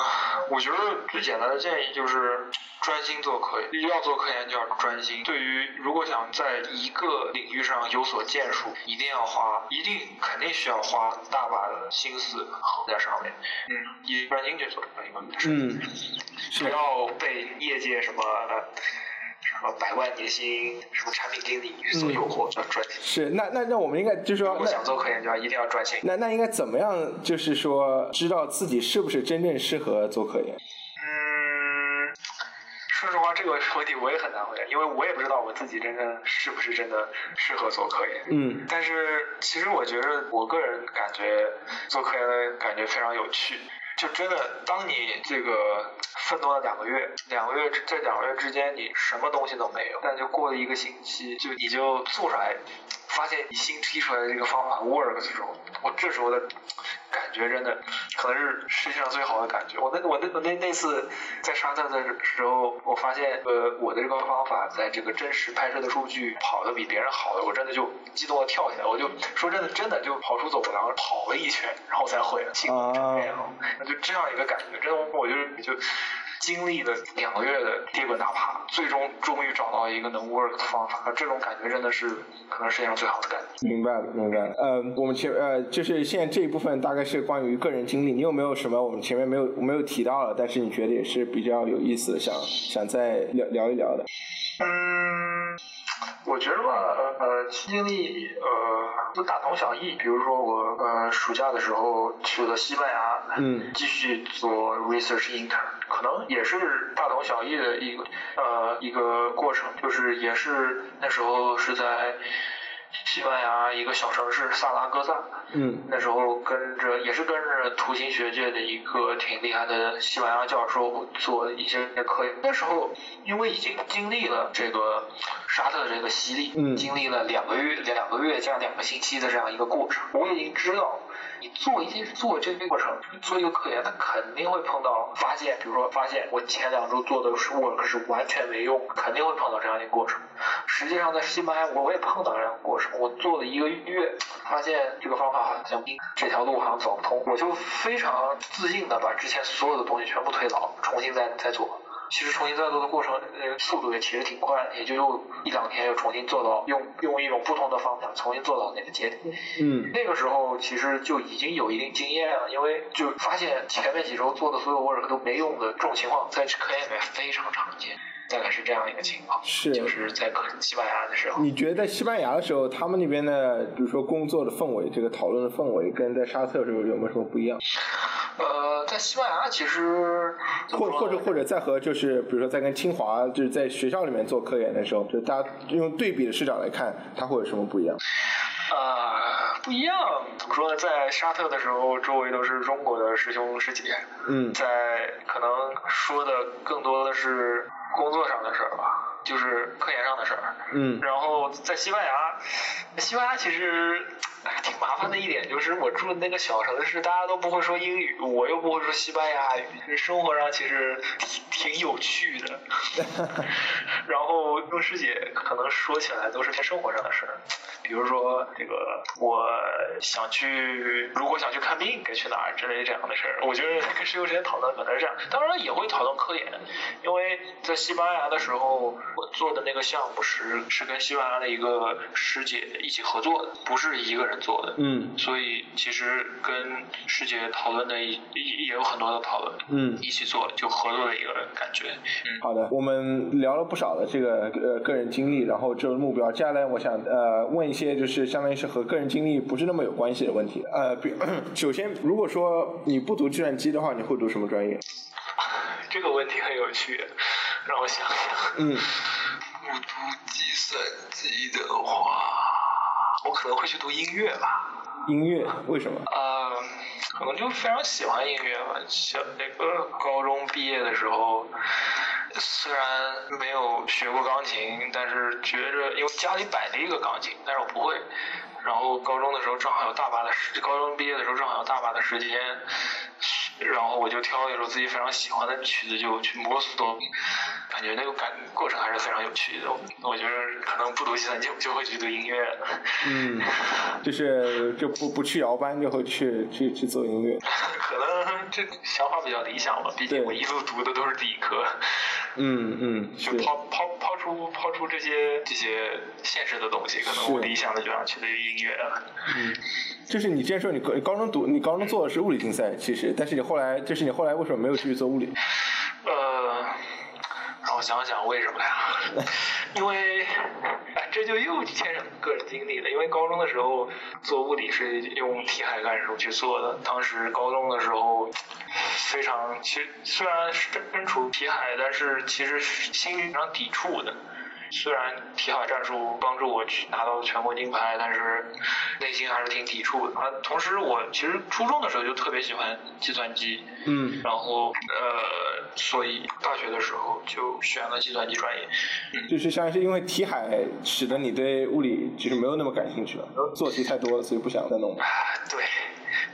我觉得最简单的建议就是专心做科研。要做科研就要专心。对于如果想在一个领域上有所建树，一定要花，一定肯定需要花大把的心思在上面。嗯，以专心去做一个嗯，不要被业界什么。什么百万年薪，什么产品经理所诱惑，要专心。是，那那那我们应该就是说，如果想做科研，就要一定要专心。那那应该怎么样？就是说，知道自己是不是真正适合做科研？嗯，说实话，这个问题我也很难回答，因为我也不知道我自己真正是不是真的适合做科研。嗯。但是，其实我觉得，我个人感觉做科研的感觉非常有趣。就真的，当你这个奋斗了两个月，两个月这两个月之间你什么东西都没有，但就过了一个星期，就你就做出来，发现你新提出来的这个方法 work 的时候，我这时候的感觉真的可能是世界上最好的感觉。我那我那我那那次在沙特的时候，我发现呃我的这个方法在这个真实拍摄的数据跑的比别人好的，我真的就激动的跳起来，我就说真的真的就跑出走廊跑了一圈，然后才会了，成这样。就这样一个感觉，真的，我觉得就经历了两个月的跌滚打爬，最终终于找到一个能 work 的方法，这种感觉真的是可能世界上最好的感觉。明白了，明白了。呃，我们前呃，就是现在这一部分大概是关于个人经历，你有没有什么我们前面没有没有提到的，但是你觉得也是比较有意思的，想想再聊聊一聊的？嗯。我觉得吧，呃，经历呃都大同小异。比如说我呃暑假的时候去了西班牙，嗯，继续做 research intern，可能也是大同小异的一个呃一个过程，就是也是那时候是在。西班牙一个小城市萨拉戈萨，嗯，那时候跟着也是跟着图形学界的一个挺厉害的西班牙教授做一些科研。那时候因为已经经历了这个沙特这个洗礼，嗯，经历了两个月两个月加两个星期的这样一个过程，我已经知道。你做一件做这个过程，做一个科研，他肯定会碰到发现，比如说发现我前两周做的是 work 是完全没用，肯定会碰到这样一个过程。实际上在西班牙，我我也碰到这样的过程，我做了一个月，发现这个方法好像这条路好像走不通，我就非常自信的把之前所有的东西全部推倒，重新再再做。其实重新再做的过程，呃，速度也其实挺快，也就又一两天又重新做到，用用一种不同的方法重新做到那个节点。嗯那个时候其实就已经有一定经验了，因为就发现前面几周做的所有 work 都没用的这种情况，在科研里面非常常见。大概是这样一个情况，是就是在科西班牙的时候。你觉得在西班牙的时候，他们那边的，比如说工作的氛围，这个讨论的氛围，跟在沙特的时候有没有什么不一样？呃，在西班牙其实或或者或者在和就是比如说在跟清华就是在学校里面做科研的时候，就大家用对比的视角来看，它会有什么不一样？呃，不一样。怎么说呢？在沙特的时候，周围都是中国的师兄师姐，嗯在可能说的更多的是工作上的事儿吧，就是科研上的事儿。嗯然后在西班牙，西班牙其实哎挺麻烦的一点就是我住的那个小城市，大家都不会说英语，我又不会说西班牙语，生活上其实挺挺有趣的。然后跟师姐可能说起来都是些生活上的事儿，比如说这个我想去，如果想去看病该去哪儿之类这样的事儿。我觉得跟师兄之间讨论可能是这样，当然也会讨论科研，因为在西班牙的时候，我做的那个项目是是跟西班牙的一个师姐一起合作的，不是一个人做的。嗯所以其实跟师姐讨论的也也也有很多的讨论，嗯，一起做就合作的一个感觉。嗯，好的，我们聊了不少的这个呃个人经历，然后这个目标。接下来我想呃问一些就是相当于是和个人经历不是那么有关系的问题。呃，比 首先如果说你不读计算机的话，你会读什么专业？这个问题很有趣，让我想想。嗯不读计算机的话，我可能会去读音乐吧。音乐为什么？呃，可能就非常喜欢音乐吧。小那个高中毕业的时候，虽然没有学过钢琴，但是觉着因为家里摆了一个钢琴，但是我不会。然后高中的时候正好有大把的时，高中毕业的时候正好有大把的时间，然后我就挑了一首自己非常喜欢的曲子就去摸索，感觉那个感过程还是非常有趣的。我觉得可能不读计算机，我就会去读音乐。嗯，就是就不不去摇班，就会去去去做音乐。可能这想法比较理想吧，毕竟我一路读的都是理科，嗯嗯，就抛抛抛出抛出这些这些现实的东西，可能我理想的就想去的音乐了。就是你之前说你高高中读你高中做的是物理竞赛，其实，但是你后来就是你后来为什么没有继续做物理？呃，让我想想为什么呀？因为，哎，这就又牵扯个人经历了。因为高中的时候做物理是用题海干数去做的，当时高中的时候非常，其实虽然身身处题海，但是其实心里非常抵触的。虽然题海战术帮助我去拿到全国金牌，但是内心还是挺抵触的。啊，同时我其实初中的时候就特别喜欢计算机，嗯然后呃，所以大学的时候就选了计算机专业。就是像是因为题海使得你对物理其实没有那么感兴趣了，做题太多了，所以不想再弄了。啊，对。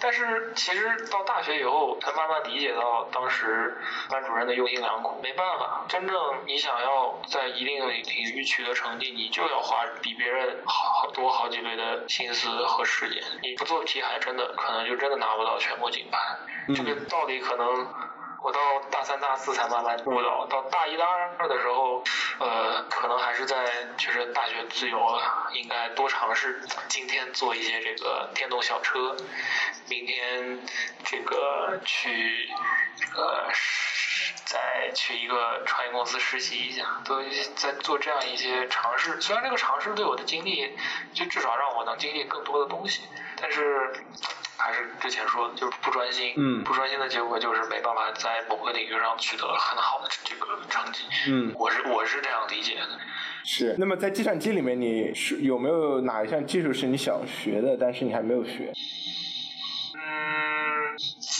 但是其实到大学以后，才慢慢理解到当时班主任的用心良苦。没办法，真正你想要在一定的领域取得成绩，你就要花比别人好好多好几倍的心思和时间。你不做题海，真的可能就真的拿不到全国金牌。这个道理可能我到大三、大四才慢慢悟到，到大一、大二的时候，呃，可能还是在就是大学自由了，应该多尝试。今天做一些这个电动小车，明天这个去这个再去一个创业公司实习一下，都在做这样一些尝试。虽然这个尝试对我的经历，就至少让我能经历更多的东西，但是。还是之前说的，就是不专心。嗯不专心的结果就是没办法在某个领域上取得很好的这个成绩。嗯，我是我是这样理解的。是。那么在计算机里面，你是有没有哪一项技术是你想学的，但是你还没有学？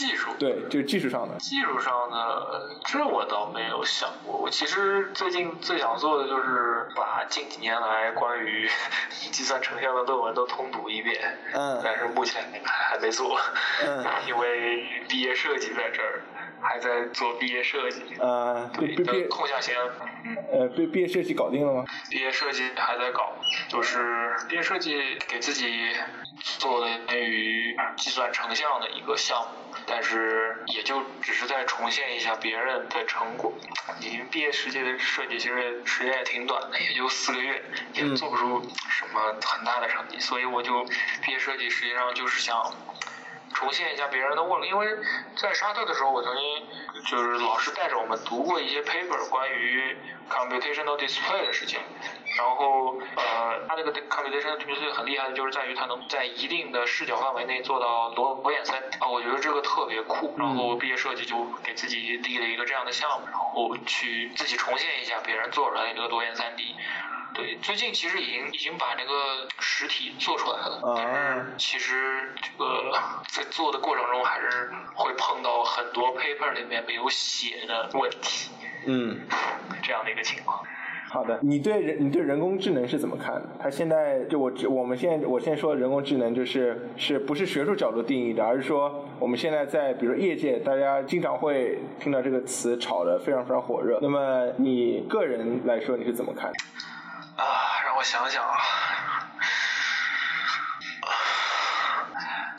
嗯，技术。对，就是技术上的。技术上的，这我倒没有想过。我其实最近最想做的就是把近几年来关于 计算成像的论文都通读一遍。嗯但是目前还没做。嗯。因为毕业设计在这儿，还在做毕业设计。呃，对，毕业空下先。呃毕毕业设计搞定了吗？毕业设计还在搞，就是毕业设计给自己做的关于计算成像的一个项目，但是也就只是在重现一下别人的成果。你毕业设计的设计其实时间也挺短的，也就四个月，也做不出什么很大的成绩，所以我就毕业设计实际上就是想。重现一下别人的 work，因为在沙特的时候，我曾经就是老师带着我们读过一些 paper 关于 computational display 的事情，然后呃，它这个 computational display 很厉害的就是在于它能在一定的视角范围内做到裸裸眼三啊，我觉得这个特别酷。然后毕业设计就给自己立了一个这样的项目，然后去自己重现一下别人做出来的这个裸眼三 D。对，最近其实已经已经把那个实体做出来了，但是其实这个在做的过程中还是会碰到很多 paper 里面没有写的问题，嗯，这样的一个情况。好的，你对人你对人工智能是怎么看的？它现在就我我们现在我现在说的人工智能就是是不是学术角度定义的，而是说我们现在在比如说业界，大家经常会听到这个词炒得非常非常火热。那么你个人来说你是怎么看？啊，让我想想啊，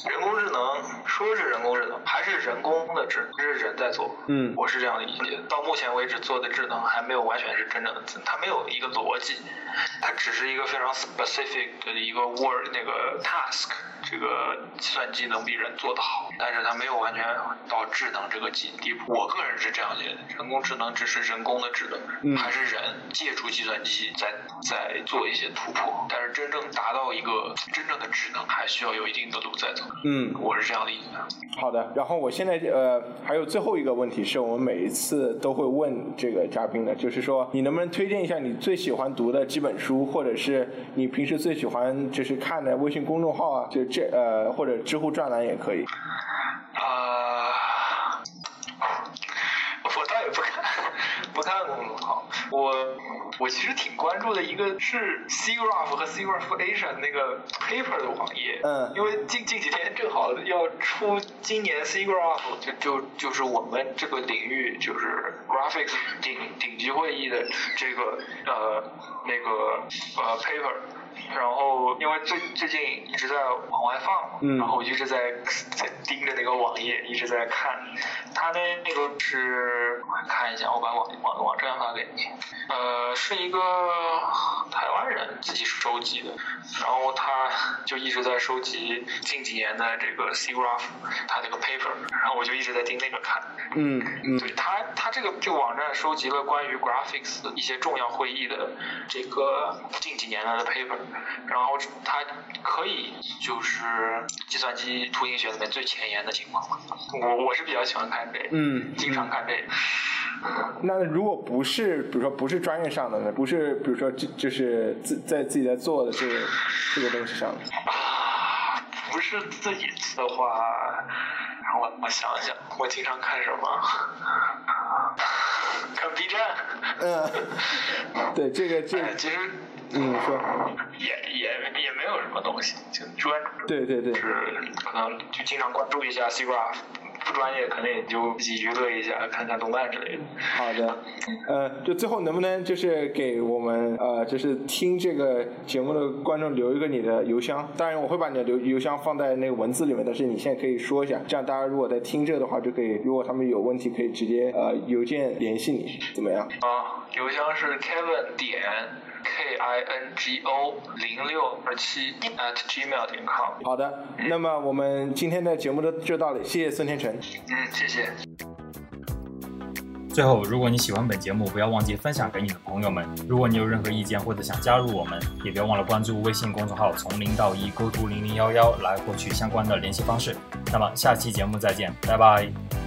人工智能说是人工智能，还是人工的智能，是人在做。嗯，我是这样理解。到目前为止做的智能还没有完全是真正的智能，它没有一个逻辑，它只是一个非常 specific 的一个 word 那个 task，这个计算机能比人做得好，但是它没有完全到智能这个级地步。我个人是这样觉得，人工智能只是人工的智能，还是人借助计算机在在做一些突破，但是真正达到一个真正的智能，还需要有一定的路在走。嗯，我是这样理解的。好的，然后我现在呃还有最后一个问题是我们每一次都会问这个嘉宾的，就是说你能不能推荐一下你最喜欢读的几本或者是你平时最喜欢就是看的微信公众号啊，就这呃或者知乎专栏也可以。啊、我我其实挺关注的一个是 SIGGRAPH 和 SIGGRAPH Asia 那个 paper 的网页，嗯因为近近几天正好要出今年 SIGGRAPH 就就就是我们这个领域就是 graphics 顶顶级会议的这个呃那个呃 paper。然后，因为最最近一直在往外放然后我一直在在盯着那个网页，一直在看。它那那个是，我看一下，我把网网网站发给你。呃，是一个台湾人自己收集的，然后他就一直在收集近几年的这个 SIGGRAPH 它那个 paper，然后我就一直在盯那个看。嗯嗯对它它这个这个网站收集了关于 graphics 的一些重要会议的这个近几年来的 paper，然后它可以就是计算机图形学里面最前沿的情况。我我是比较喜欢看这个，嗯，经常看这个。那如果不是比如说不是专业上的呢，不是比如说就就是自在自己在做的这个这个东西上不是自己的话，让我我想想，我经常看什么？看 B 站。嗯，对这个这哎，其实嗯说，也也也没有什么东西，就专对对对，是可能就经常关注一下 SIGGRAPH，不专业可能也就自己娱乐一下，看看动漫之类的。好的，呃，就最后能不能就是给我们呃，就是听这个节目的观众留一个你的邮箱？当然我会把你的邮邮箱放在那个文字里面，但是你现在可以说一下，这样大家如果在听这个的话，就可以，如果他们有问题，可以直接呃邮件联系你，怎么样？啊，邮箱是 Kevin 点 K I N G O 零六二七 at gmail 点 com。好的，那么我们今天的节目就就到这里，谢谢孙天成。嗯，谢谢。最后，如果你喜欢本节目，不要忘记分享给你的朋友们。如果你有任何意见或者想加入我们，也别忘了关注微信公众号“从零到一 ”，go to 零零幺幺来获取相关的联系方式。那么下期节目再见，拜拜。